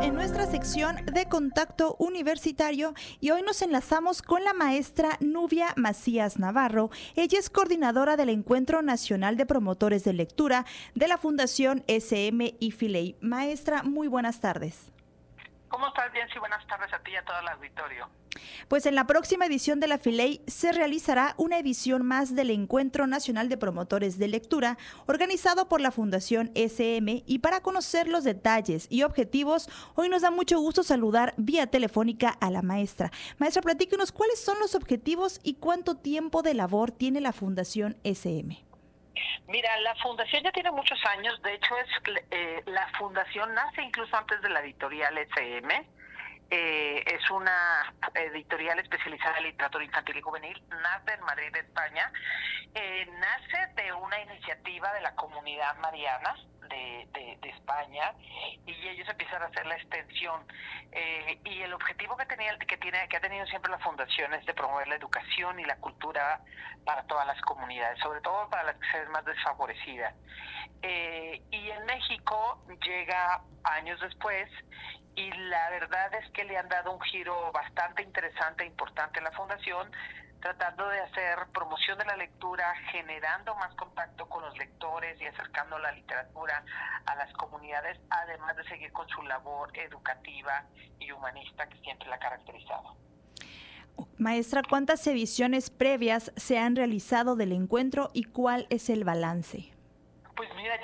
En nuestra sección de contacto universitario y hoy nos enlazamos con la maestra Nubia Macías Navarro. Ella es coordinadora del Encuentro Nacional de Promotores de Lectura de la Fundación SM y Filey. Maestra, muy buenas tardes. ¿Cómo estás, Bien, sí, Buenas tardes a ti y a todo el auditorio. Pues en la próxima edición de la FILEI se realizará una edición más del Encuentro Nacional de Promotores de Lectura, organizado por la Fundación SM, y para conocer los detalles y objetivos, hoy nos da mucho gusto saludar vía telefónica a la maestra. Maestra, platíquenos cuáles son los objetivos y cuánto tiempo de labor tiene la Fundación SM. Mira, la fundación ya tiene muchos años, de hecho es eh, la fundación nace incluso antes de la editorial SM. Eh, es una editorial especializada en literatura infantil y juvenil, nace en Madrid, España, eh, nace de una iniciativa de la comunidad mariana, de, España y ellos empiezan a hacer la extensión eh, y el objetivo que tenía que tiene que ha tenido siempre la fundación es de promover la educación y la cultura para todas las comunidades sobre todo para las que más desfavorecidas. Eh, y en México llega años después y la verdad es que le han dado un giro bastante interesante e importante a la fundación tratando de hacer promoción de la lectura, generando más contacto con los lectores y acercando la literatura a las comunidades, además de seguir con su labor educativa y humanista que siempre la ha caracterizado. Maestra, ¿cuántas ediciones previas se han realizado del encuentro y cuál es el balance?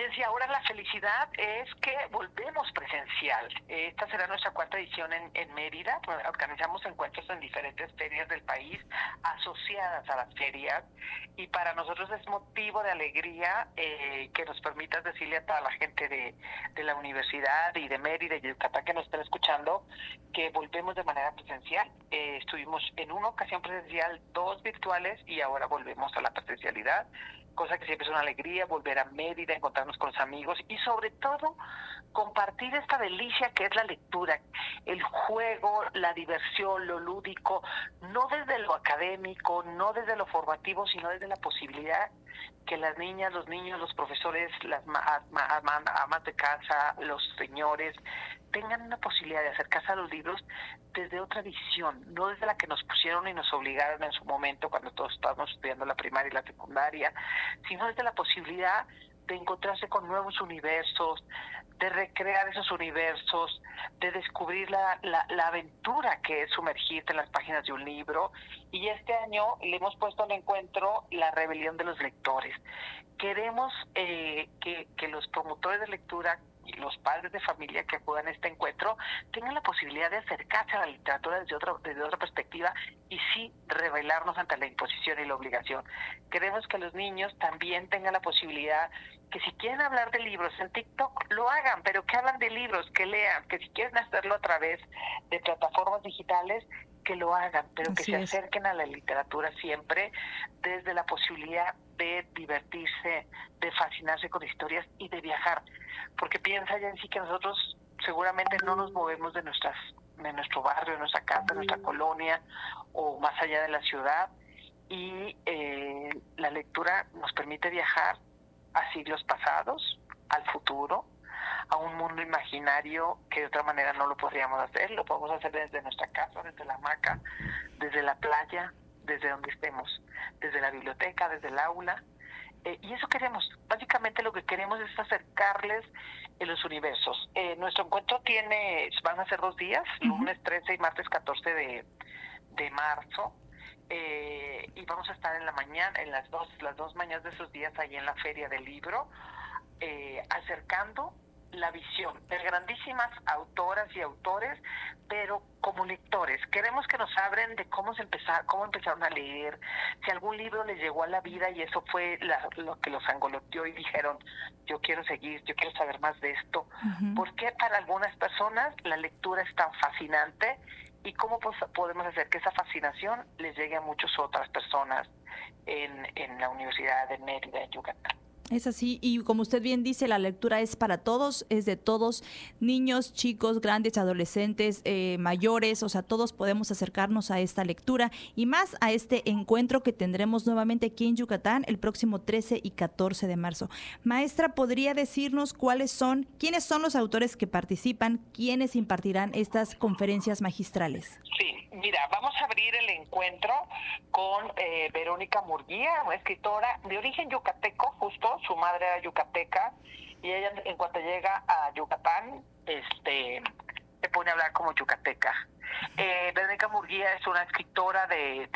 Jessy, ahora la felicidad es que volvemos presencial. Esta será nuestra cuarta edición en, en Mérida. Organizamos encuentros en diferentes ferias del país asociadas a las ferias y para nosotros es motivo de alegría eh, que nos permitas decirle a toda la gente de, de la universidad y de Mérida y Yucatán que nos están escuchando que volvemos de manera presencial. Eh, estuvimos en una ocasión presencial, dos virtuales y ahora volvemos a la presencialidad cosa que siempre es una alegría, volver a Mérida, encontrarnos con los amigos y sobre todo compartir esta delicia que es la lectura, el juego, la diversión, lo lúdico, no desde lo académico, no desde lo formativo, sino desde la posibilidad que las niñas, los niños, los profesores, las amas de casa, los señores, tengan una posibilidad de acercarse a los libros desde otra visión, no desde la que nos pusieron y nos obligaron en su momento cuando todos estábamos estudiando la primaria y la secundaria, sino desde la posibilidad de encontrarse con nuevos universos, de recrear esos universos, de descubrir la, la, aventura que es sumergirte en las páginas de un libro. Y este año le hemos puesto al encuentro la rebelión de los lectores. Queremos eh, que, que los promotores de lectura los padres de familia que acudan a este encuentro tengan la posibilidad de acercarse a la literatura desde otra, desde otra perspectiva y sí revelarnos ante la imposición y la obligación. Queremos que los niños también tengan la posibilidad que si quieren hablar de libros en TikTok, lo hagan, pero que hablan de libros, que lean, que si quieren hacerlo a través de plataformas digitales, que lo hagan, pero que se acerquen a la literatura siempre desde la posibilidad de divertirse, de fascinarse con historias y de viajar. Porque piensa ya en sí que nosotros seguramente no nos movemos de nuestras de nuestro barrio, de nuestra casa, de nuestra colonia o más allá de la ciudad. Y eh, la lectura nos permite viajar a siglos pasados, al futuro, a un mundo imaginario que de otra manera no lo podríamos hacer, lo podemos hacer desde nuestra casa, desde la hamaca, desde la playa, desde donde estemos, desde la biblioteca, desde el aula. Eh, y eso queremos, básicamente lo que queremos es acercarles en los universos. Eh, nuestro encuentro tiene, van a ser dos días, lunes 13 y martes 14 de, de marzo. Eh, y vamos a estar en la mañana, en las dos, las dos mañanas de esos días ahí en la feria del libro, eh, acercando la visión de grandísimas autoras y autores, pero como lectores. Queremos que nos abren de cómo, se empezar, cómo empezaron a leer, si algún libro les llegó a la vida y eso fue lo que los angoloteó y dijeron, yo quiero seguir, yo quiero saber más de esto. porque para algunas personas la lectura es tan fascinante y cómo podemos hacer que esa fascinación les llegue a muchas otras personas en, en la Universidad de Mérida, en Yucatán. Es así, y como usted bien dice, la lectura es para todos, es de todos, niños, chicos, grandes, adolescentes, eh, mayores, o sea, todos podemos acercarnos a esta lectura y más a este encuentro que tendremos nuevamente aquí en Yucatán el próximo 13 y 14 de marzo. Maestra, ¿podría decirnos cuáles son, quiénes son los autores que participan, quiénes impartirán estas conferencias magistrales? Sí, mira, vamos a abrir el encuentro con eh, Verónica Murguía, una escritora de origen yucateco, justo su madre era yucateca y ella en cuanto llega a Yucatán, este, se pone a hablar como yucateca. Eh, Verónica Murguía es una escritora de,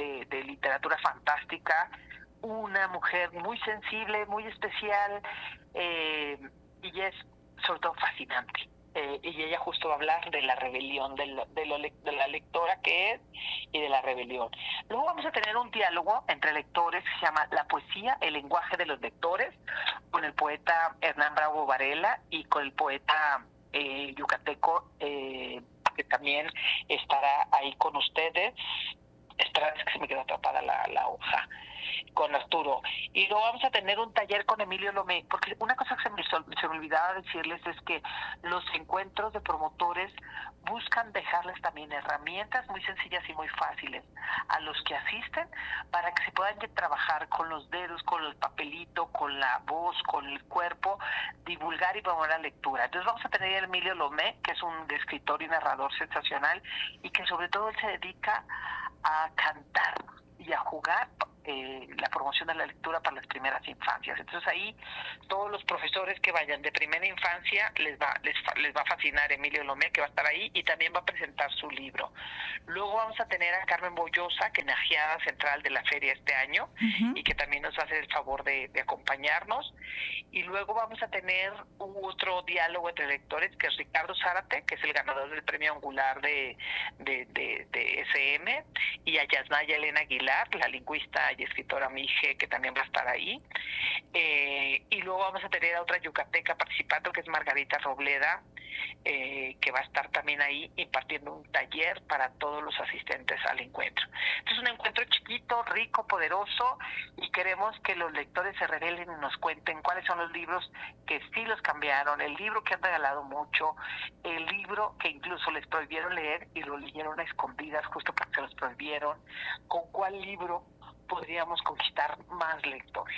literatura fantástica, una mujer muy sensible, muy especial eh, y es sobre todo fascinante. Eh, y ella justo va a hablar de la rebelión, de, de, la lectora que es y de la rebelión. Luego vamos a tener un diálogo entre lectores que se llama La poesía, el lenguaje de los lectores, con el poeta Hernán Bravo Varela y con el poeta eh, yucateco eh, que también estará ahí con ustedes. Espera, es que se me quedó atrapada la hoja con Arturo. Y luego vamos a tener un taller con Emilio Lomé, porque una cosa que se me, se me olvidaba decirles es que los encuentros de promotores buscan dejarles también herramientas muy sencillas y muy fáciles a los que asisten para que se puedan trabajar con los dedos, con el papelito, con la voz, con el cuerpo, divulgar y promover la lectura. Entonces vamos a tener a Emilio Lomé, que es un escritor y narrador sensacional y que sobre todo él se dedica a cantar y a jugar eh, la promoción de la lectura para las primeras infancias. Entonces ahí todos los profesores que vayan de primera infancia les va les, les va a fascinar Emilio Lomé que va a estar ahí y también va a presentar su libro. Luego vamos a tener a Carmen Boyosa, que es la central de la feria este año y que también nos hace el favor de, acompañarnos. Y luego vamos a tener otro diálogo entre lectores que es Ricardo Zárate, que es el ganador del premio angular de, de, de SM, y a Yasnaya Elena Aguilar, la lingüista y escritora Mije, que también va a estar ahí. Eh, y luego vamos a tener a otra yucateca participando, que es Margarita Robleda, eh, que va a estar también ahí impartiendo un taller para todos los asistentes al encuentro. es un encuentro chiquito, rico, poderoso, y queremos que los lectores se revelen y nos cuenten cuáles son los libros que sí los cambiaron, el libro que han regalado mucho, el libro que incluso les prohibieron leer y lo leyeron a escondidas justo porque se los prohibieron, con cuál libro podríamos conquistar más lectores.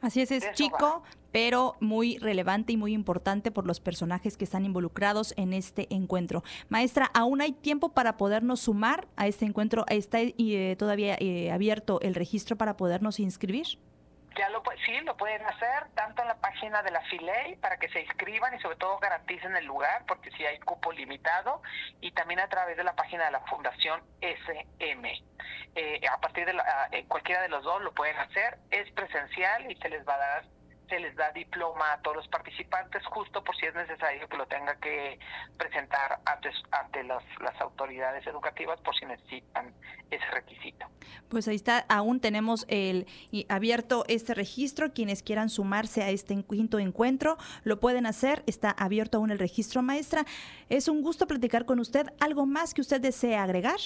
Así es, es chico, pero muy relevante y muy importante por los personajes que están involucrados en este encuentro. Maestra, ¿aún hay tiempo para podernos sumar a este encuentro? ¿Está eh, todavía eh, abierto el registro para podernos inscribir? Ya lo sí, lo pueden hacer tanto en la página de la FILEI para que se inscriban y sobre todo garanticen el lugar porque si hay cupo limitado y también a través de la página de la Fundación SM. Eh, a partir de la, eh, cualquiera de los dos lo pueden hacer, es presencial y se les va a dar se les da diploma a todos los participantes justo por si es necesario que lo tenga que presentar ante las, las autoridades educativas por si necesitan ese requisito. Pues ahí está, aún tenemos el abierto este registro, quienes quieran sumarse a este quinto encuentro lo pueden hacer, está abierto aún el registro maestra. Es un gusto platicar con usted, ¿algo más que usted desee agregar?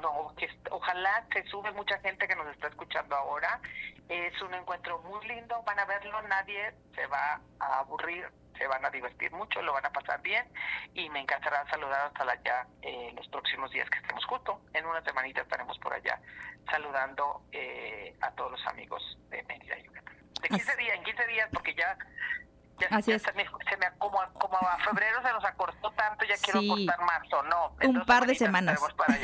No, que ojalá que sube mucha gente que nos está escuchando ahora. Es un encuentro muy lindo, van a verlo, nadie se va a aburrir, se van a divertir mucho, lo van a pasar bien y me encantará saludar hasta allá eh, los próximos días que estemos justo. En una semanita estaremos por allá saludando eh, a todos los amigos de Mérida, Yucatán. De 15 días, en 15 días, porque ya Así es. Se me, como, a febrero se nos acortó tanto, ya quiero cortar marzo, no. un par de semanas.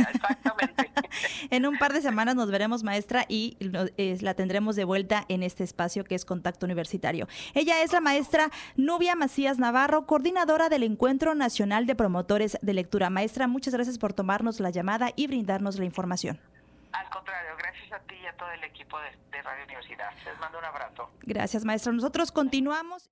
Exactamente. en un par de semanas nos veremos, maestra, y la tendremos de vuelta en este espacio que es Contacto Universitario. Ella es la maestra Nubia Macías Navarro, coordinadora del Encuentro Nacional de Promotores de Lectura. Maestra, muchas gracias por tomarnos la llamada y brindarnos la información. Al contrario, gracias a ti y a todo el equipo de Radio Universidad. Les mando un abrazo. Gracias, maestra. Nosotros continuamos.